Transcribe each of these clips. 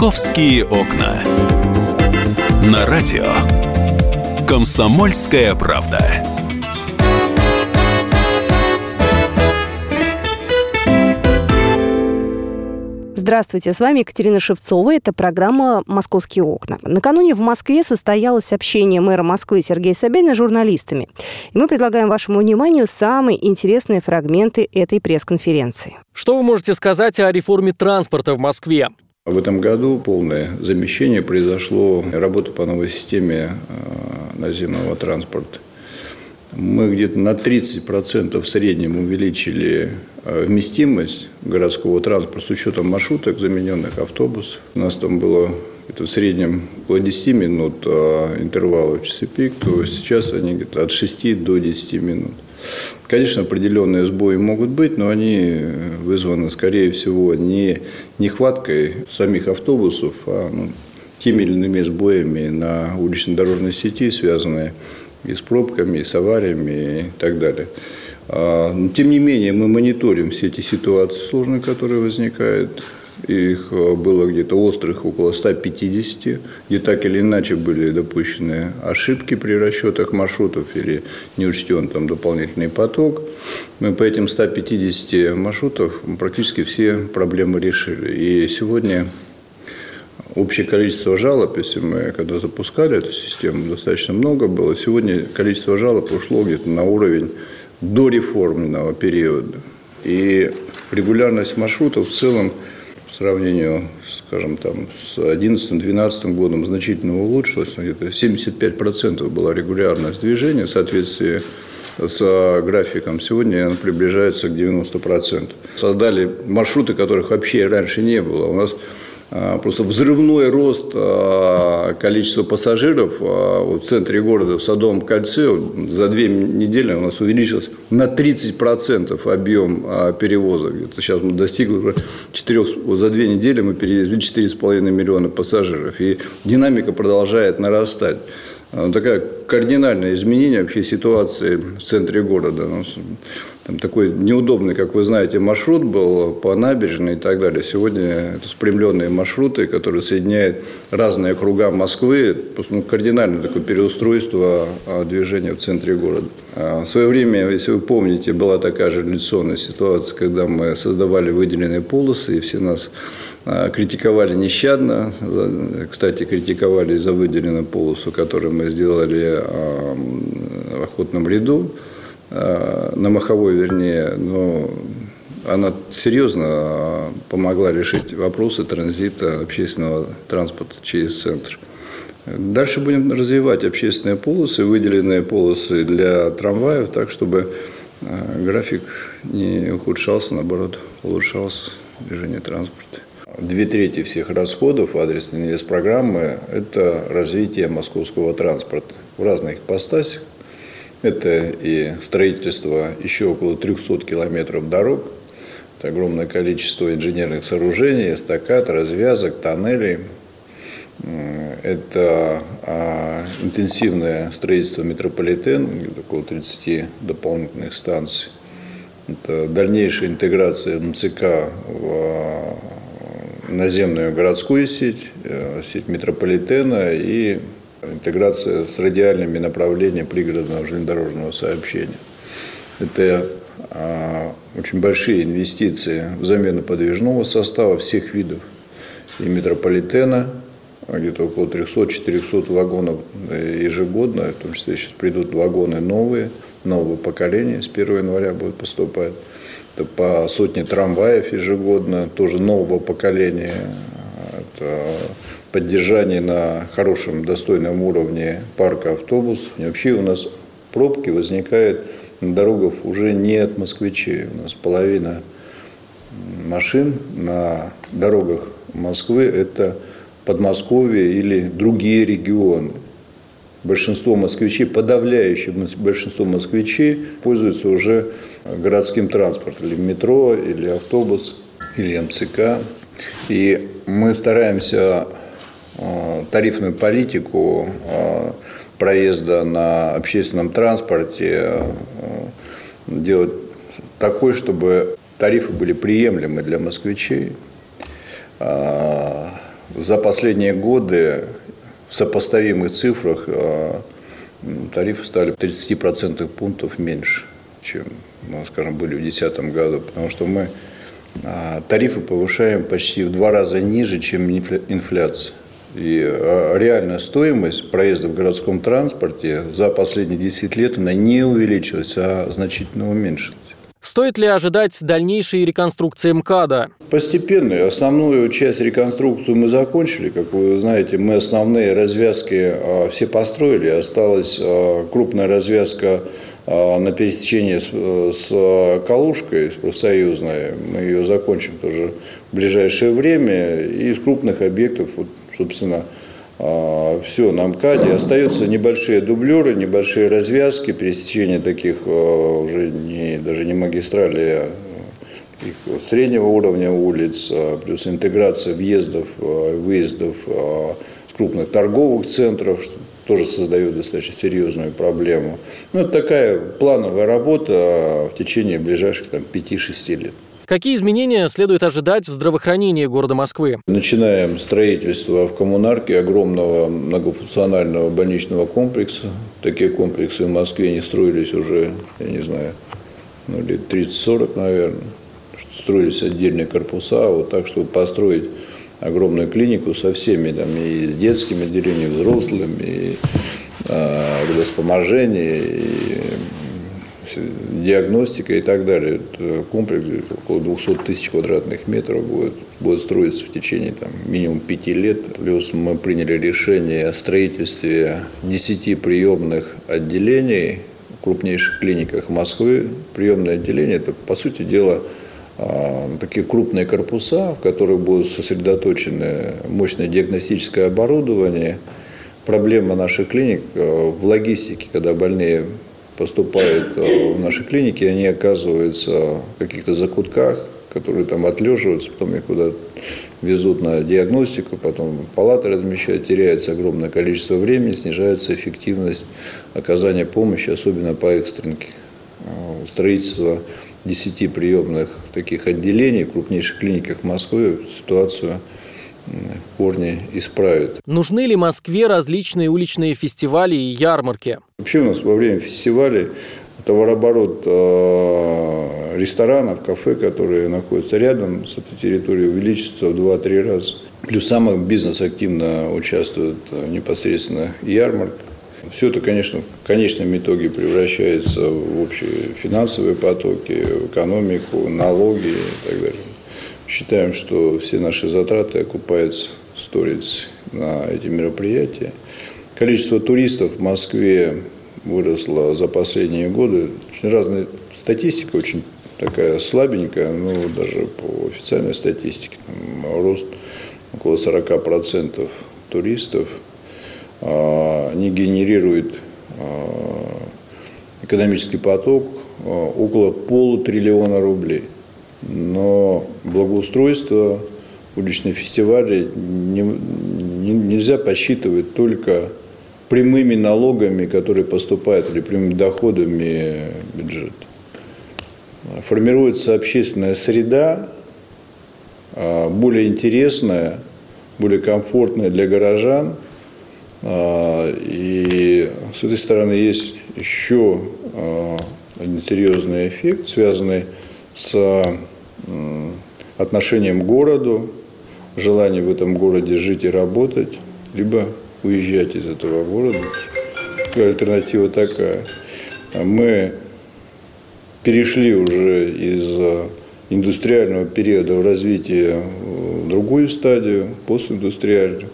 Московские окна. На радио. Комсомольская правда. Здравствуйте, с вами Екатерина Шевцова. Это программа «Московские окна». Накануне в Москве состоялось общение мэра Москвы Сергея Собянина с журналистами. И мы предлагаем вашему вниманию самые интересные фрагменты этой пресс-конференции. Что вы можете сказать о реформе транспорта в Москве? В этом году полное замещение произошло, работа по новой системе э, наземного транспорта. Мы где-то на 30% в среднем увеличили э, вместимость городского транспорта с учетом маршруток, замененных автобусов. У нас там было это в среднем около 10 минут а интервала в часы пик, то сейчас они где-то от 6 до 10 минут. Конечно, определенные сбои могут быть, но они вызваны, скорее всего, не нехваткой самих автобусов, а ну, теми или иными сбоями на улично-дорожной сети, связанные и с пробками, и с авариями и так далее. А, тем не менее, мы мониторим все эти ситуации сложные, которые возникают. Их а, было где-то острых около 150, где так или иначе были допущены ошибки при расчетах маршрутов или не учтен там дополнительный поток. Мы по этим 150 маршрутов практически все проблемы решили. И сегодня Общее количество жалоб, если мы когда запускали эту систему, достаточно много было. Сегодня количество жалоб ушло где-то на уровень до реформенного периода. И регулярность маршрутов в целом по сравнению, скажем, там, с 2011-2012 годом значительно улучшилась. Где-то 75% была регулярность движения в соответствии с графиком. Сегодня она приближается к 90%. Создали маршруты, которых вообще раньше не было. У нас просто взрывной рост а, количества пассажиров а, в центре города, в Садовом кольце, за две недели у нас увеличился на 30% объем перевозок. Это сейчас мы достигли уже 4, за две недели мы перевезли 4,5 миллиона пассажиров. И динамика продолжает нарастать. Такая кардинальное изменение вообще ситуации в центре города. Там такой неудобный, как вы знаете, маршрут был по набережной и так далее. Сегодня это спрямленные маршруты, которые соединяют разные округа Москвы. Ну, кардинальное такое переустройство а, движения в центре города. А, в свое время, если вы помните, была такая же революционная ситуация, когда мы создавали выделенные полосы, и все нас а, критиковали нещадно. Кстати, критиковали за выделенную полосу, которую мы сделали в охотном ряду. Э, на Маховой, вернее, но она серьезно помогла решить вопросы транзита общественного транспорта через центр. Дальше будем развивать общественные полосы, выделенные полосы для трамваев, так, чтобы э, график не ухудшался, наоборот, улучшался движение транспорта. Две трети всех расходов адресной инвестпрограммы – это развитие московского транспорта в разных ипостасях. Это и строительство еще около 300 километров дорог, это огромное количество инженерных сооружений, эстакад, развязок, тоннелей. Это а, интенсивное строительство метрополитена, около 30 дополнительных станций. Это дальнейшая интеграция МЦК в а, наземную городскую сеть, э, сеть метрополитена и интеграция с радиальными направлениями пригородного железнодорожного сообщения. Это а, очень большие инвестиции в замену подвижного состава всех видов и метрополитена, где-то около 300-400 вагонов ежегодно, в том числе сейчас придут вагоны новые, нового поколения, с 1 января будут поступать. Это по сотне трамваев ежегодно, тоже нового поколения. Это поддержание на хорошем, достойном уровне парка автобусов. И вообще у нас пробки возникают на дорогах уже не от москвичей. У нас половина машин на дорогах Москвы – это Подмосковье или другие регионы. Большинство москвичей, подавляющее большинство москвичей пользуются уже городским транспортом, или метро, или автобус, или МЦК. И мы стараемся тарифную политику э, проезда на общественном транспорте э, делать такой, чтобы тарифы были приемлемы для москвичей. за последние годы в сопоставимых цифрах тарифы стали 30% пунктов меньше, чем, ну, скажем, были в 2010 году, потому что мы тарифы повышаем почти в два раза ниже, чем инфляция. И а, реальная стоимость проезда в городском транспорте за последние 10 лет она не увеличилась, а значительно уменьшилась. Стоит ли ожидать дальнейшей реконструкции МКАДа? Постепенно. Основную часть реконструкции мы закончили. Как вы знаете, мы основные развязки а, все построили. Осталась а, крупная развязка на пересечении с Калушкой, с профсоюзной. Мы ее закончим тоже в ближайшее время. И из крупных объектов, вот, собственно, все на МКАДе. Остаются небольшие дублеры, небольшие развязки, пересечения таких уже не, даже не магистрали, а среднего уровня улиц, плюс интеграция въездов, выездов с крупных торговых центров, что тоже создает достаточно серьезную проблему. Ну, это такая плановая работа в течение ближайших там, 5-6 лет. Какие изменения следует ожидать в здравоохранении города Москвы? Начинаем строительство в коммунарке огромного многофункционального больничного комплекса. Такие комплексы в Москве не строились уже, я не знаю, ну, лет 30-40, наверное. Строились отдельные корпуса, вот так, чтобы построить огромную клинику со всеми, там, и с детскими отделениями, взрослыми, и э, водоспоможение, и диагностика и так далее. Это комплекс около 200 тысяч квадратных метров будет, будет строиться в течение там, минимум пяти лет. Плюс мы приняли решение о строительстве 10 приемных отделений в крупнейших клиниках Москвы. Приемное отделение – это, по сути дела, а, такие крупные корпуса, в которых будут сосредоточены мощное диагностическое оборудование. Проблема наших клиник э, в логистике, когда больные поступают э, в наши клиники, они оказываются в каких-то закутках, которые там отлеживаются, потом их куда везут на диагностику, потом палаты размещают, теряется огромное количество времени, снижается эффективность оказания помощи, особенно по экстренке. Э, строительство 10 приемных таких отделений в крупнейших клиниках Москвы ситуацию в корне исправит. Нужны ли Москве различные уличные фестивали и ярмарки? Вообще у нас во время фестивалей товарооборот э, ресторанов, кафе, которые находятся рядом с этой территорией, увеличится в 2-3 раза. Плюс самый бизнес активно участвует э, непосредственно ярмарка. Все это, конечно, в конечном итоге превращается в общие финансовые потоки, в экономику, налоги и так далее. Считаем, что все наши затраты окупаются сторицей на эти мероприятия. Количество туристов в Москве выросло за последние годы. Очень разная статистика, очень такая слабенькая, но даже по официальной статистике там, рост около 40% туристов. А, они генерируют а, экономический поток а, около полутриллиона рублей – но благоустройство, уличные фестивали не, не, нельзя посчитывать только прямыми налогами, которые поступают, или прямыми доходами бюджета. Формируется общественная среда, а, более интересная, более комфортная для горожан. А, и с этой стороны есть еще а, один серьезный эффект, связанный с отношением к городу, желание в этом городе жить и работать, либо уезжать из этого города. Альтернатива такая. Мы перешли уже из индустриального периода в развитие в другую стадию, постиндустриальную,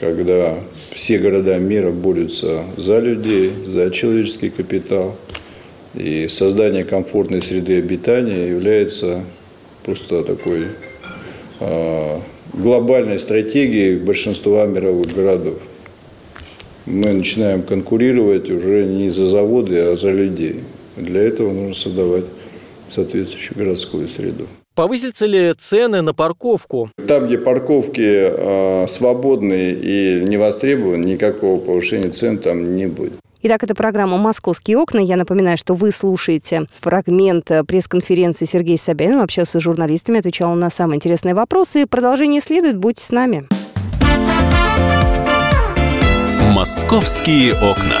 когда все города мира борются за людей, за человеческий капитал. И создание комфортной среды обитания является просто такой э, глобальной стратегией большинства мировых городов. Мы начинаем конкурировать уже не за заводы, а за людей. Для этого нужно создавать соответствующую городскую среду. Повысятся ли цены на парковку? Там, где парковки э, свободные и не востребованы, никакого повышения цен там не будет. Итак, это программа «Московские окна». Я напоминаю, что вы слушаете фрагмент э, пресс-конференции Сергея Собянина. Общался с журналистами, отвечал на самые интересные вопросы. Продолжение следует. Будьте с нами. «Московские окна».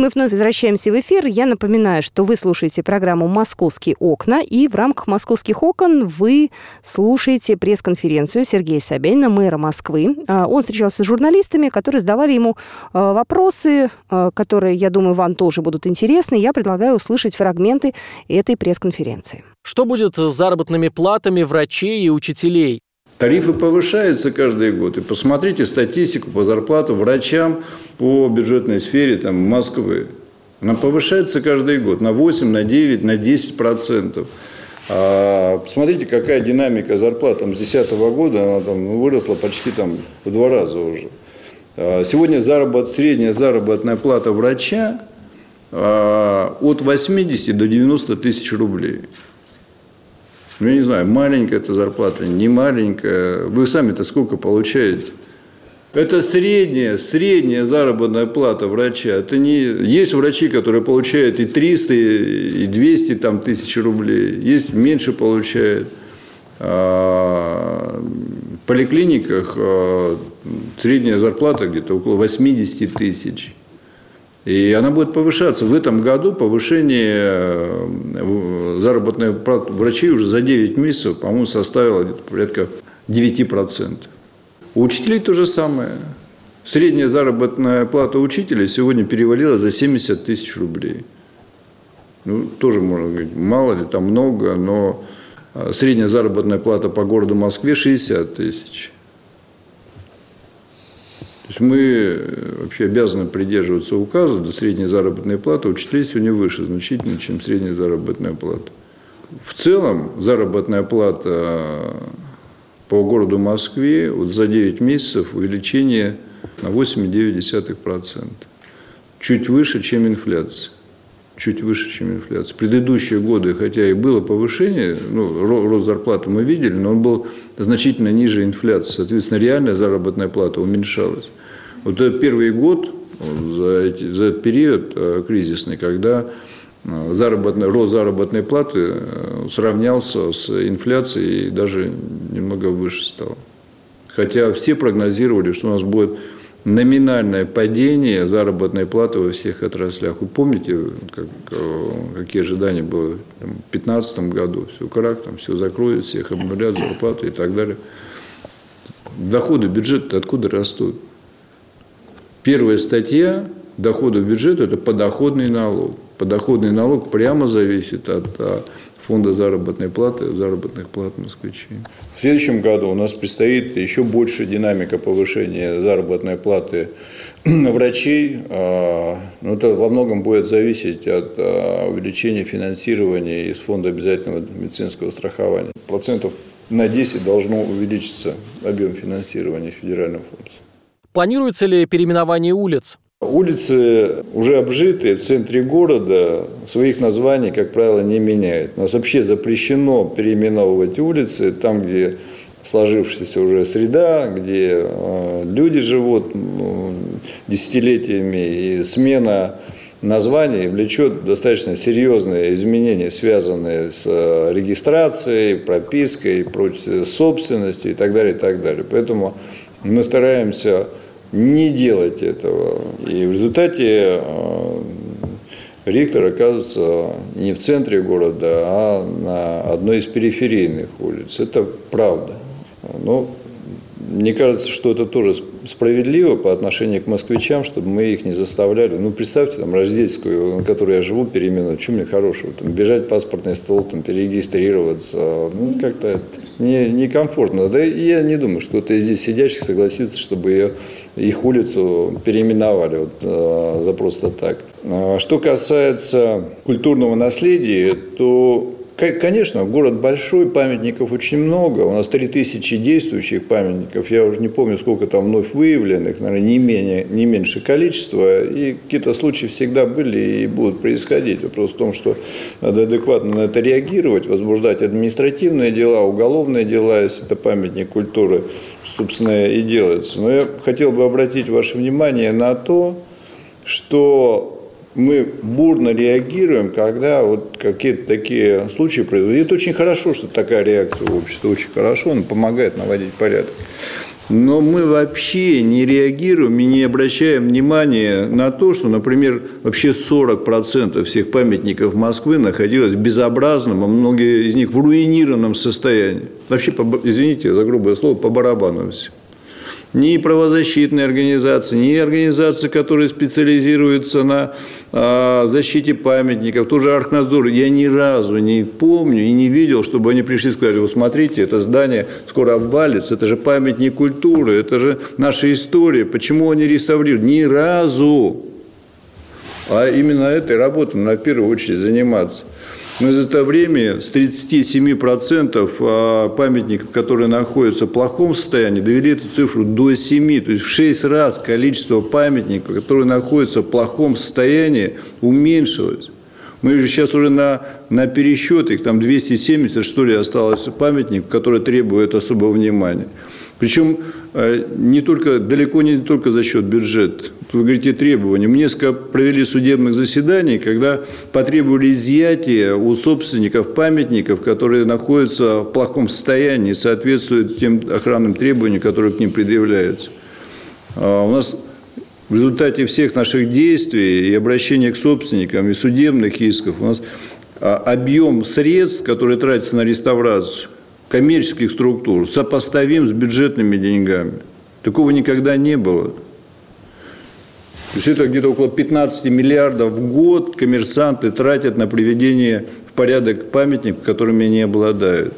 Мы вновь возвращаемся в эфир. Я напоминаю, что вы слушаете программу «Московские окна», и в рамках «Московских окон» вы слушаете пресс-конференцию Сергея Собянина, мэра Москвы. А, он встречался с журналистами, которые задавали ему а, вопросы, а, которые, я думаю, вам тоже будут интересны. Я предлагаю услышать фрагменты этой пресс-конференции. Что будет с заработными платами врачей и учителей? Тарифы повышаются каждый год. И посмотрите статистику по зарплату врачам по бюджетной сфере там, Москвы. Она повышается каждый год на 8, на 9, на 10 процентов. А посмотрите, какая динамика зарплат там, с 2010 года, она там, ну, выросла почти там, в два раза уже. А сегодня заработ, средняя заработная плата врача а, от 80 до 90 тысяч рублей. Ну, я не знаю, маленькая эта зарплата, не маленькая. Вы сами-то сколько получаете? Это средняя, средняя заработная плата врача. Это не... Есть врачи, которые получают и 300, и 200 там, тысяч рублей. Есть меньше получают. А в поликлиниках а, средняя зарплата где-то около 80 тысяч. И она будет повышаться. В этом году повышение э, заработной платы врачей уже за 9 месяцев, по-моему, составило порядка 9%. У учителей то же самое. Средняя заработная плата учителя сегодня перевалила за 70 тысяч рублей. Ну, тоже можно говорить, мало ли, там много, но э, средняя заработная плата по городу Москве 60 тысяч. Есть мы э, вообще обязаны придерживаться указа, до средней заработной платы учителей сегодня выше значительно, чем средняя заработная плата. В целом заработная плата по городу Москве вот за 9 месяцев увеличение на 8,9%. Чуть выше, чем инфляция. Чуть выше, чем инфляция. Предыдущие годы, хотя и было повышение, ну, рост зарплаты мы видели, но он был значительно ниже инфляции. Соответственно, реальная заработная плата уменьшалась. Вот этот первый год, за, эти, за этот период э, кризисный, когда э, заработный, рост заработной платы э, сравнялся с инфляцией и даже немного выше стал. Хотя все прогнозировали, что у нас будет номинальное падение заработной платы во всех отраслях. Вы помните, как, какие ожидания было в 2015 году? Все крах, там все закроют, всех обнулят, зарплаты и так далее. Доходы бюджета откуда растут? Первая статья доходов бюджета – это подоходный налог. Подоходный налог прямо зависит от а, фонда заработной платы, заработных плат москвичей. В следующем году у нас предстоит еще больше динамика повышения заработной платы врачей. А, но это во многом будет зависеть от а, увеличения финансирования из фонда обязательного медицинского страхования. Процентов на 10 должно увеличиться объем финансирования федерального фонда. Планируется ли переименование улиц? Улицы, уже обжитые в центре города, своих названий, как правило, не меняют. У нас вообще запрещено переименовывать улицы там, где сложившаяся уже среда, где э, люди живут десятилетиями, и смена названий влечет достаточно серьезные изменения, связанные с э, регистрацией, пропиской, собственностью и так далее, и так далее. Поэтому мы стараемся не делать этого. И в результате э, ректор оказывается не в центре города, а на одной из периферийных улиц. Это правда. Но мне кажется, что это тоже справедливо по отношению к москвичам, чтобы мы их не заставляли. Ну, представьте, там, Рождественскую, на которой я живу, переименовать, что мне хорошего? Там, бежать в паспортный стол, там, перерегистрироваться. Ну, как-то не, некомфортно. Да и я не думаю, что кто-то из здесь сидящих согласится, чтобы ее, их улицу переименовали вот, э, за просто так. А что касается культурного наследия, то Конечно, город большой, памятников очень много. У нас 3000 действующих памятников. Я уже не помню, сколько там вновь выявленных, наверное, не, менее, не меньше количества. И какие-то случаи всегда были и будут происходить. Вопрос в том, что надо адекватно на это реагировать, возбуждать административные дела, уголовные дела, если это памятник культуры, собственно, и делается. Но я хотел бы обратить ваше внимание на то, что мы бурно реагируем, когда вот какие-то такие случаи происходят. И это очень хорошо, что такая реакция в обществе, очень хорошо, она помогает наводить порядок. Но мы вообще не реагируем и не обращаем внимания на то, что, например, вообще 40% всех памятников Москвы находилось в безобразном, а многие из них в руинированном состоянии. Вообще, извините за грубое слово, по барабану все ни правозащитные организации, ни организации, которые специализируются на а, защите памятников, тоже Архназдор, я ни разу не помню и не видел, чтобы они пришли и сказали, вот смотрите, это здание скоро обвалится, это же памятник культуры, это же наша история, почему они реставрируют? Ни разу. А именно этой работой на первую очередь заниматься. Мы за это время с 37% а, памятников, которые находятся в плохом состоянии, довели эту цифру до 7. То есть в 6 раз количество памятников, которые находятся в плохом состоянии, уменьшилось. Мы же сейчас уже на, на пересчет, их там 270, что ли, осталось памятников, которые требуют особого внимания. Причем не только, далеко не только за счет бюджета. Вы говорите требования. Мы несколько провели судебных заседаний, когда потребовали изъятия у собственников памятников, которые находятся в плохом состоянии, соответствуют тем охранным требованиям, которые к ним предъявляются. А у нас в результате всех наших действий и обращения к собственникам, и судебных исков, у нас а, объем средств, которые тратятся на реставрацию, коммерческих структур сопоставим с бюджетными деньгами. Такого никогда не было. То есть это где-то около 15 миллиардов в год коммерсанты тратят на приведение в порядок памятников, которыми они обладают.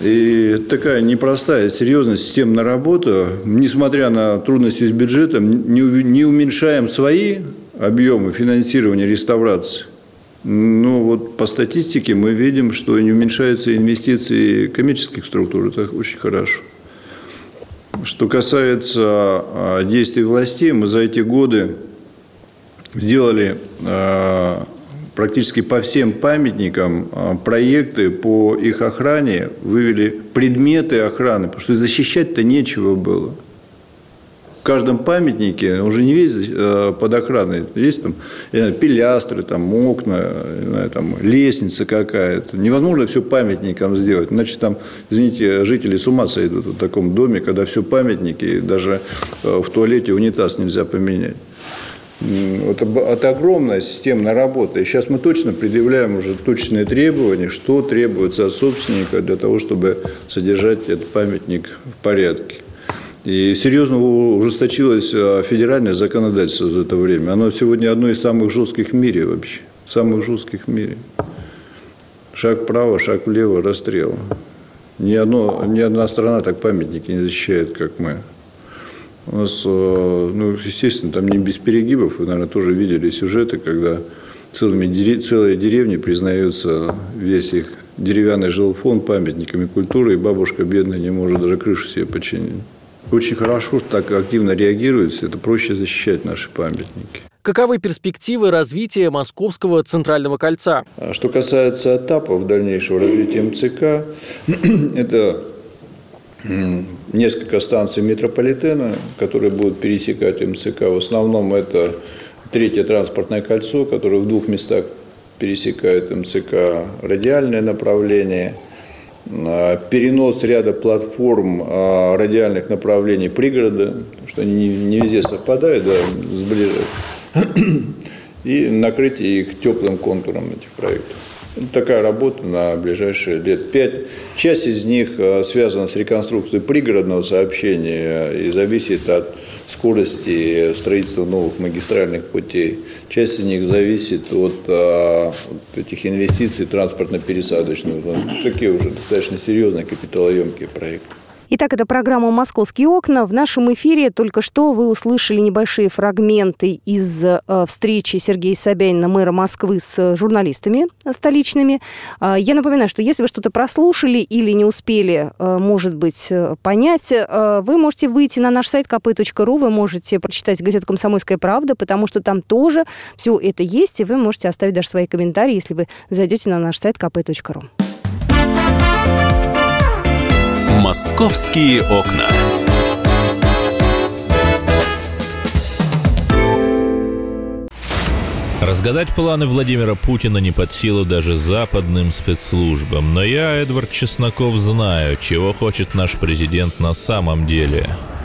И такая непростая, серьезная системная работа, несмотря на трудности с бюджетом, не уменьшаем свои объемы финансирования реставрации, ну, вот по статистике мы видим, что не уменьшаются инвестиции коммерческих структур. Это очень хорошо. Что касается а, действий властей, мы за эти годы сделали а, практически по всем памятникам а, проекты по их охране, вывели предметы охраны, потому что защищать-то нечего было каждом памятнике, уже не весь э, под охраной, есть там пилястры, там окна, знаю, там лестница какая-то. Невозможно все памятникам сделать, иначе там, извините, жители с ума сойдут в таком доме, когда все памятники, даже э, в туалете унитаз нельзя поменять. Это, это огромная системная работа. И сейчас мы точно предъявляем уже точные требования, что требуется от собственника для того, чтобы содержать этот памятник в порядке. И серьезно ужесточилось а, федеральное законодательство за это время. Оно сегодня одно из самых жестких в мире вообще. Самых жестких в мире. Шаг вправо, шаг влево, расстрел. Ни, одно, ни одна страна так памятники не защищает, как мы. У нас, а, ну, естественно, там не без перегибов. Вы, наверное, тоже видели сюжеты, когда целыми, целые деревни признаются весь их деревянный жилфон памятниками культуры, и бабушка бедная не может даже крышу себе починить. Очень хорошо, что так активно реагируется, это проще защищать наши памятники. Каковы перспективы развития Московского центрального кольца? А что касается этапов дальнейшего развития МЦК, это несколько станций метрополитена, которые будут пересекать МЦК. В основном это третье транспортное кольцо, которое в двух местах пересекает МЦК, радиальное направление – перенос ряда платформ э, радиальных направлений пригорода, что они не везде совпадают, да, сближают, и накрытие их теплым контуром этих проектов. Такая работа на ближайшие лет пять. Часть из них э, связана с реконструкцией пригородного сообщения и зависит от скорости строительства новых магистральных путей. Часть из них зависит от, а, от этих инвестиций транспортно-пересадочных. Такие уже достаточно серьезные капиталоемкие проекты. Итак, это программа «Московские окна». В нашем эфире только что вы услышали небольшие фрагменты из э, встречи Сергея Собянина, мэра Москвы, с журналистами столичными. Э, я напоминаю, что если вы что-то прослушали или не успели, э, может быть, э, понять, э, вы можете выйти на наш сайт kp.ru, вы можете прочитать газету «Комсомольская правда», потому что там тоже все это есть, и вы можете оставить даже свои комментарии, если вы зайдете на наш сайт kp.ru. «Московские окна». Разгадать планы Владимира Путина не под силу даже западным спецслужбам. Но я, Эдвард Чесноков, знаю, чего хочет наш президент на самом деле.